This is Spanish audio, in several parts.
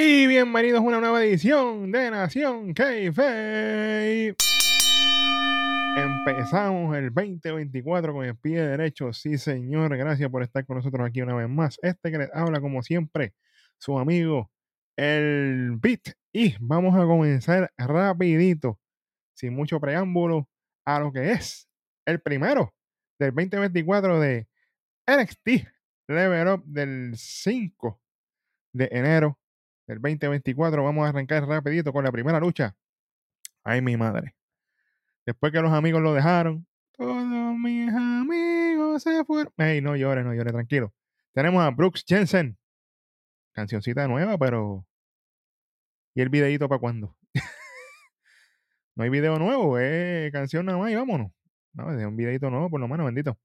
Y bienvenidos a una nueva edición de Nación K-Fe. Empezamos el 2024 con el pie derecho. Sí, señor. Gracias por estar con nosotros aquí una vez más. Este que les habla, como siempre, su amigo, el Beat. Y vamos a comenzar rapidito, sin mucho preámbulo, a lo que es el primero del 2024 de NXT Level Up del 5 de enero del 2024. Vamos a arrancar rapidito con la primera lucha. Ay, mi madre. Después que los amigos lo dejaron, todos mis amigos se fueron. Ey, no llores, no llores, tranquilo. Tenemos a Brooks Jensen. Cancioncita nueva, pero. ¿Y el videito para cuándo? no hay video nuevo, es canción nada más y vámonos. No, es un videito nuevo, por lo menos, bendito.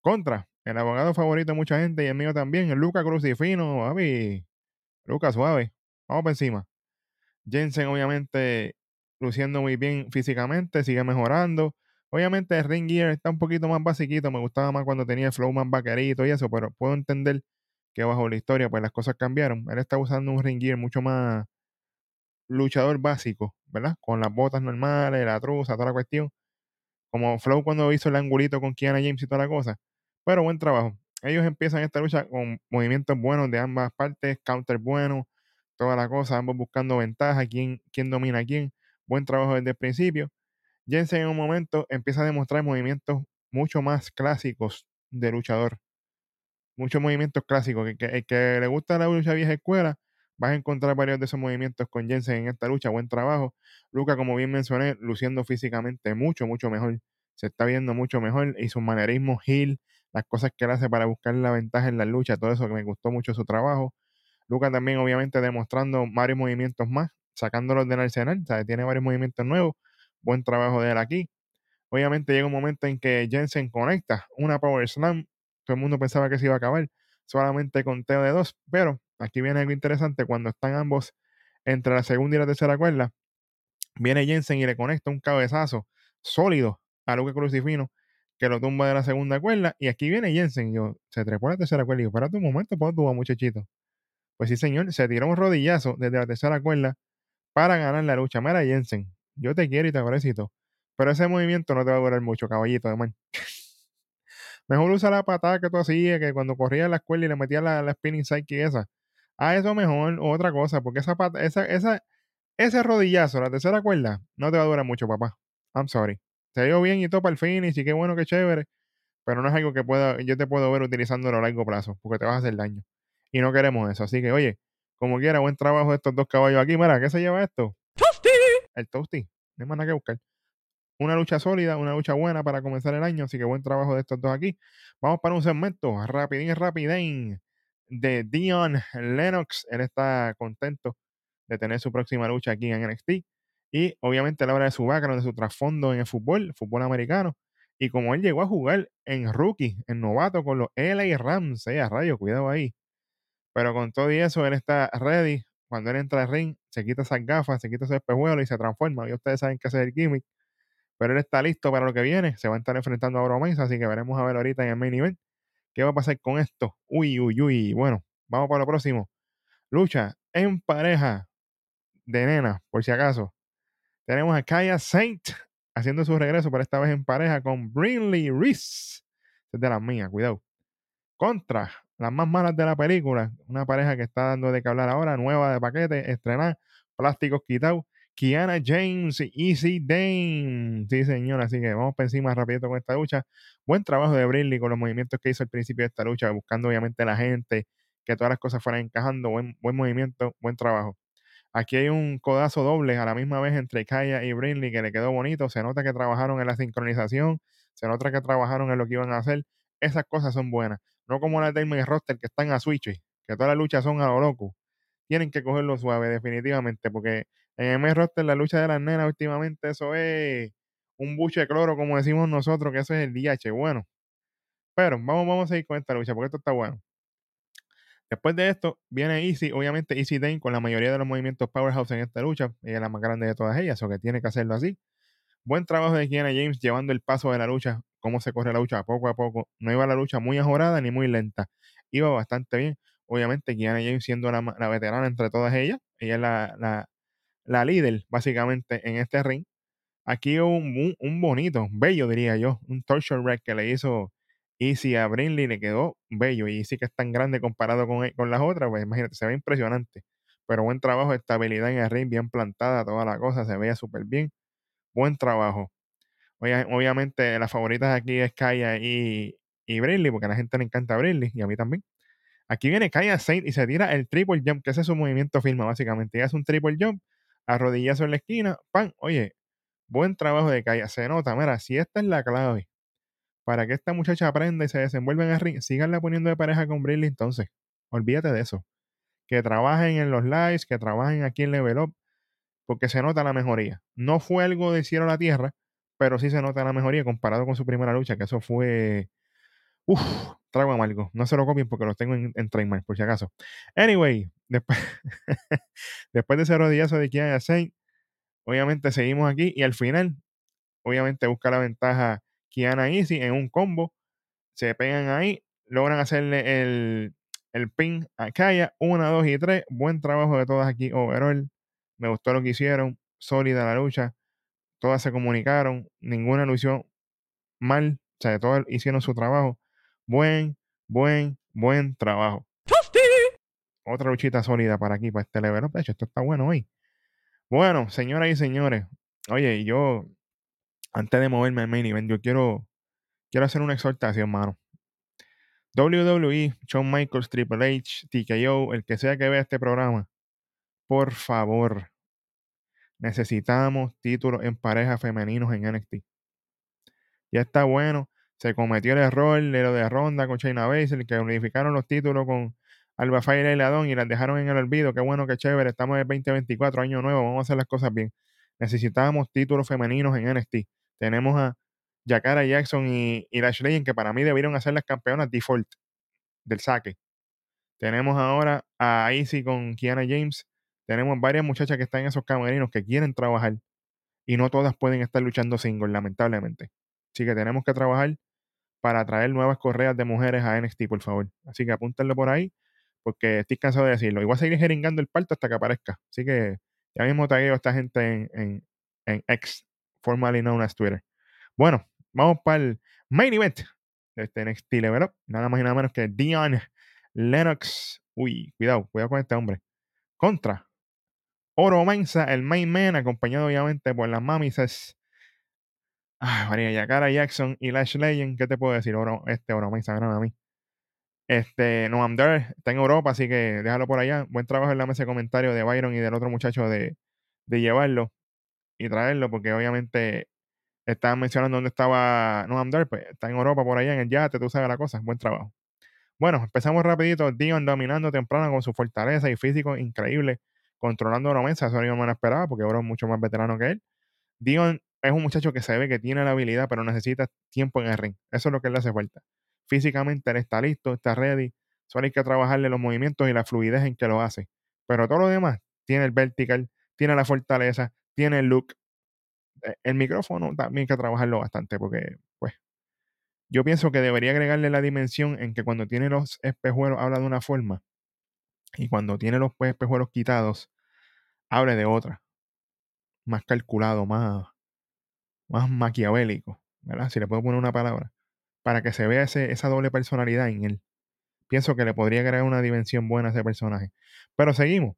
Contra, el abogado favorito de mucha gente y el mío también, el Luca Crucifino, papi. Luca, suave. Vamos para encima. Jensen, obviamente, luciendo muy bien físicamente, sigue mejorando. Obviamente, el ring gear está un poquito más basiquito. Me gustaba más cuando tenía el flow más vaquerito y eso, pero puedo entender que bajo la historia, pues las cosas cambiaron. Él está usando un ring gear mucho más luchador básico, ¿verdad? Con las botas normales, la truza, toda la cuestión. Como Flow cuando hizo el angulito con Kiana James y toda la cosa. Pero buen trabajo. Ellos empiezan esta lucha con movimientos buenos de ambas partes, counter bueno, toda la cosa, ambos buscando ventaja, quién, quién domina a quién. Buen trabajo desde el principio. Jensen en un momento empieza a demostrar movimientos mucho más clásicos de luchador. Muchos movimientos clásicos. Que, que, el que le gusta la lucha vieja escuela, vas a encontrar varios de esos movimientos con Jensen en esta lucha. Buen trabajo. Luca, como bien mencioné, luciendo físicamente mucho, mucho mejor. Se está viendo mucho mejor y sus manerismos heel, las cosas que él hace para buscar la ventaja en la lucha, todo eso que me gustó mucho su trabajo. Luca también, obviamente, demostrando varios movimientos más, sacándolos del arsenal, ¿sabes? tiene varios movimientos nuevos. Buen trabajo de él aquí. Obviamente llega un momento en que Jensen conecta una Power Slam. Todo el mundo pensaba que se iba a acabar solamente con teo de dos, pero aquí viene algo interesante. Cuando están ambos entre la segunda y la tercera cuerda, viene Jensen y le conecta un cabezazo sólido a Luca Crucifino que lo tumba de la segunda cuerda. Y aquí viene Jensen. Yo, se trepó la tercera cuerda. Y yo, espérate un momento, pues tú, muchachito. Pues sí, señor, se tiró un rodillazo desde la tercera cuerda para ganar la lucha. Mira, Jensen, yo te quiero y te aprecio. Pero ese movimiento no te va a durar mucho, caballito de man. mejor usa la patada que tú hacías, que cuando corría la escuela y le metías la, la spinning sidekick esa. A eso mejor, otra cosa, porque esa, pata, esa, esa, ese rodillazo, la tercera cuerda, no te va a durar mucho, papá. I'm sorry. Se dio bien y todo para el finish y qué bueno, qué chévere. Pero no es algo que pueda, yo te puedo ver utilizándolo a largo plazo, porque te vas a hacer daño. Y no queremos eso. Así que, oye, como quiera, buen trabajo de estos dos caballos aquí. Mira, ¿qué se lleva esto? ¡Toasty! El Toasty. No hay más nada que buscar. Una lucha sólida, una lucha buena para comenzar el año. Así que buen trabajo de estos dos aquí. Vamos para un segmento rapidín, rapidín de Dion Lennox. Él está contento de tener su próxima lucha aquí en NXT. Y obviamente él habla de su background, de su trasfondo en el fútbol, fútbol americano. Y como él llegó a jugar en rookie, en novato con los LA Rams, eh, a rayo, cuidado ahí. Pero con todo y eso, él está ready. Cuando él entra al ring, se quita esas gafas, se quita ese espejuelo y se transforma. Y ustedes saben que ese es el gimmick. Pero él está listo para lo que viene. Se va a estar enfrentando a Bromesa, así que veremos a ver ahorita en el main event qué va a pasar con esto. Uy, uy, uy. Bueno, vamos para lo próximo. Lucha en pareja de nena, por si acaso. Tenemos a Kaya Saint haciendo su regreso, pero esta vez en pareja con Brinley Reese. Es de las mías, cuidado. Contra las más malas de la película. Una pareja que está dando de qué hablar ahora, nueva de paquete, estrenada, plásticos quitados. Kiana James y Easy Dane. Sí, señor. Así que vamos por encima rapidito con esta lucha. Buen trabajo de Brinley con los movimientos que hizo al principio de esta lucha, buscando obviamente la gente, que todas las cosas fueran encajando. Buen, buen movimiento, buen trabajo. Aquí hay un codazo doble a la misma vez entre Kaya y Brinley que le quedó bonito. Se nota que trabajaron en la sincronización, se nota que trabajaron en lo que iban a hacer. Esas cosas son buenas. No como las del roster que están a switch, que todas las luchas son a lo loco. Tienen que cogerlo suave, definitivamente, porque en main roster la lucha de las nenas últimamente eso es un buche de cloro, como decimos nosotros, que eso es el DH. Bueno, pero vamos, vamos a seguir con esta lucha, porque esto está bueno. Después de esto, viene Easy, obviamente Easy Dane con la mayoría de los movimientos Powerhouse en esta lucha. Ella es la más grande de todas ellas, o que tiene que hacerlo así. Buen trabajo de Kiana James llevando el paso de la lucha, cómo se corre la lucha poco a poco. No iba la lucha muy ajorada ni muy lenta. Iba bastante bien. obviamente, Kiana James siendo la, veterana entre todas ellas. Ella es la líder, básicamente, en este ring. Aquí un, un, bonito, bello, diría yo, un torture rack que le hizo Easy a Brinley, le quedó bello. Y sí que es tan grande comparado con, con las otras, pues imagínate, se ve impresionante. Pero buen trabajo, estabilidad en el ring, bien plantada, toda la cosa, se veía súper bien. Buen trabajo. Obviamente, las favoritas aquí es Kaya y, y porque a la gente le encanta Brinley y a mí también. Aquí viene Kaya Saint y se tira el triple jump, que ese es su movimiento firma, básicamente. Y hace un triple jump, arrodillazo en la esquina, pan, oye, buen trabajo de Kaya. Se nota, mira, si esta es la clave para que esta muchacha aprenda y se desenvuelva en el ring, síganla poniendo de pareja con Brinley entonces. Olvídate de eso. Que trabajen en los lives, que trabajen aquí en Level Up, porque se nota la mejoría. No fue algo de cielo a la tierra, pero sí se nota la mejoría comparado con su primera lucha, que eso fue. Uf, trago amargo. No se lo copien porque lo tengo en, en por si acaso. Anyway, después, después de ese rodillazo de Kiana Saint, obviamente seguimos aquí y al final, obviamente busca la ventaja Kiana Easy en un combo. Se pegan ahí, logran hacerle el, el pin a Kaya. Una, dos y tres. Buen trabajo de todas aquí overall. Me gustó lo que hicieron. Sólida la lucha. Todas se comunicaron. Ninguna lució mal. O sea, todas hicieron su trabajo. Buen, buen, buen trabajo. Otra luchita sólida para aquí, para este level. De hecho, esto está bueno hoy. Bueno, señoras y señores. Oye, yo, antes de moverme al main event, yo quiero, quiero hacer una exhortación, mano. WWE, Shawn Michaels, Triple H, TKO, el que sea que vea este programa, por favor, necesitamos títulos en parejas femeninos en NXT. Ya está bueno. Se cometió el error de lo de Ronda con Shayna Baszler, que unificaron los títulos con Alba Fire y Ladón y las dejaron en el olvido. Qué bueno, qué chévere. Estamos en el 2024, año nuevo. Vamos a hacer las cosas bien. Necesitábamos títulos femeninos en NXT. Tenemos a Yakara Jackson y, y Lashley, que para mí debieron hacer las campeonas default del saque. Tenemos ahora a Izzy con Kiana James. Tenemos varias muchachas que están en esos camerinos que quieren trabajar y no todas pueden estar luchando single, lamentablemente. Así que tenemos que trabajar para traer nuevas correas de mujeres a NXT, por favor. Así que apúntenlo por ahí, porque estoy cansado de decirlo. Y voy a seguir jeringando el parto hasta que aparezca. Así que ya mismo tagueo a esta gente en, en, en X, formerly known as Twitter. Bueno, vamos para el main event de este NXT Level Up. Nada más y nada menos que Dion Lennox. Uy, cuidado, cuidado con este hombre. Contra Oro Mensa, el main man, acompañado obviamente por las mamises. Ay, María Yakara Jackson y Lash Legend. ¿Qué te puedo decir? Oro, este Oro Mensa, a mí. Este, no there, está en Europa, así que déjalo por allá. Buen trabajo en la mesa de comentario de Byron y del otro muchacho de, de llevarlo y traerlo, porque obviamente estaban mencionando dónde estaba Noam Dar, pues está en Europa por allá en el yate, tú sabes la cosa. Buen trabajo. Bueno, empezamos rapidito. Dion dominando temprano con su fortaleza y físico increíble, controlando a Romensa. Eso yo me lo esperaba porque Oro es mucho más veterano que él. Dion es un muchacho que se ve que tiene la habilidad, pero necesita tiempo en el ring. Eso es lo que le hace falta. Físicamente él está listo, está ready. Solo hay que trabajarle los movimientos y la fluidez en que lo hace. Pero todo lo demás, tiene el vertical, tiene la fortaleza, tiene el look, eh, el micrófono también hay que trabajarlo bastante porque, pues, yo pienso que debería agregarle la dimensión en que cuando tiene los espejuelos habla de una forma y cuando tiene los espejuelos quitados hable de otra. Más calculado, más, más maquiavélico, ¿verdad? Si le puedo poner una palabra. Para que se vea ese, esa doble personalidad en él. Pienso que le podría agregar una dimensión buena a ese personaje. Pero seguimos.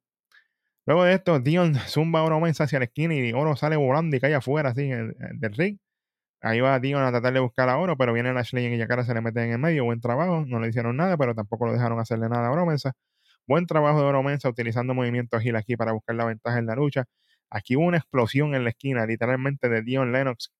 Luego de esto, Dion zumba a Oro Mensa hacia la esquina y Oro sale volando y cae afuera así del ring. Ahí va Dion a tratar de buscar a Oro, pero viene Ashley y cara se le meten en el medio. Buen trabajo, no le hicieron nada, pero tampoco lo dejaron hacerle nada a Oro Mensa. Buen trabajo de Oro Mensa utilizando movimientos ágil aquí para buscar la ventaja en la lucha. Aquí hubo una explosión en la esquina, literalmente de Dion Lennox.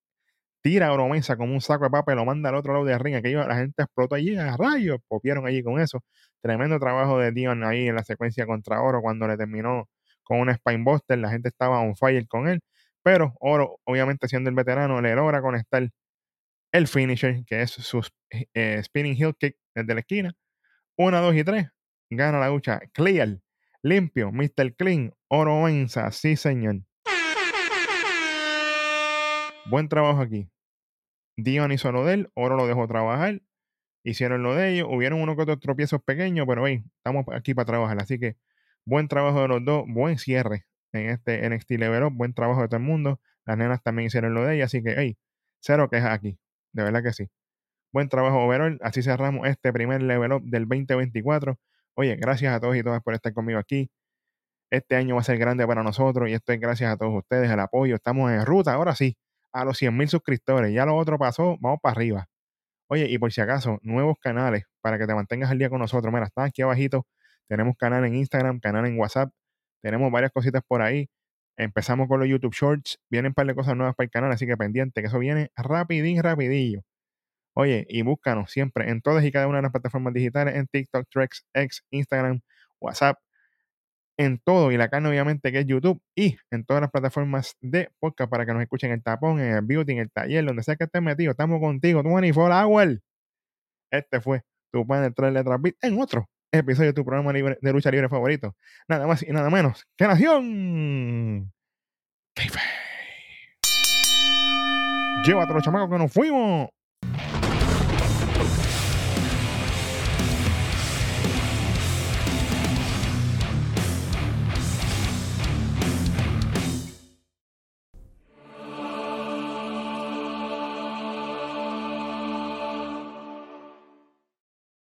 Tira a Oro Mensa como un saco de papel, lo manda al otro lado del ring. Aquello, la gente explotó allí a rayos, popieron allí con eso. Tremendo trabajo de Dion ahí en la secuencia contra Oro cuando le terminó con un Spinebuster, la gente estaba on fire con él, pero Oro, obviamente siendo el veterano, le logra conectar el finisher, que es su eh, spinning heel kick desde la esquina. Una, dos y tres. Gana la lucha. Clear. Limpio. Mr. Clean. Oro Mensa. Sí, señor. Buen trabajo aquí. Dion hizo lo de él. Oro lo dejó trabajar. hicieron lo de ellos. Hubieron unos que otros tropiezos pequeños, pero hey, estamos aquí para trabajar. Así que buen trabajo de los dos, buen cierre en este NXT Level Up, buen trabajo de todo el mundo. Las nenas también hicieron lo de ellas, así que hey, cero quejas aquí. De verdad que sí. Buen trabajo overall. Así cerramos este primer level up del 2024. Oye, gracias a todos y todas por estar conmigo aquí. Este año va a ser grande para nosotros y esto es gracias a todos ustedes, el apoyo. Estamos en ruta, ahora sí, a los 100 mil suscriptores. Ya lo otro pasó, vamos para arriba. Oye, y por si acaso, nuevos canales para que te mantengas al día con nosotros. Mira, están aquí abajito. Tenemos canal en Instagram, canal en WhatsApp. Tenemos varias cositas por ahí. Empezamos con los YouTube Shorts. Vienen un par de cosas nuevas para el canal, así que pendiente, que eso viene rapidín, rapidillo. Oye, y búscanos siempre en todas y cada una de las plataformas digitales, en TikTok, Trex, X, Instagram, WhatsApp, en todo. Y la carne, obviamente, que es YouTube y en todas las plataformas de podcast para que nos escuchen en el tapón, en el beauty, en el taller, donde sea que estés metido. Estamos contigo, 24 Hour. Este fue tu pan de tres letras beat en otro episodio de tu programa libre, de lucha libre favorito. Nada más y nada menos que Nación. Llévate los chamacos que nos fuimos.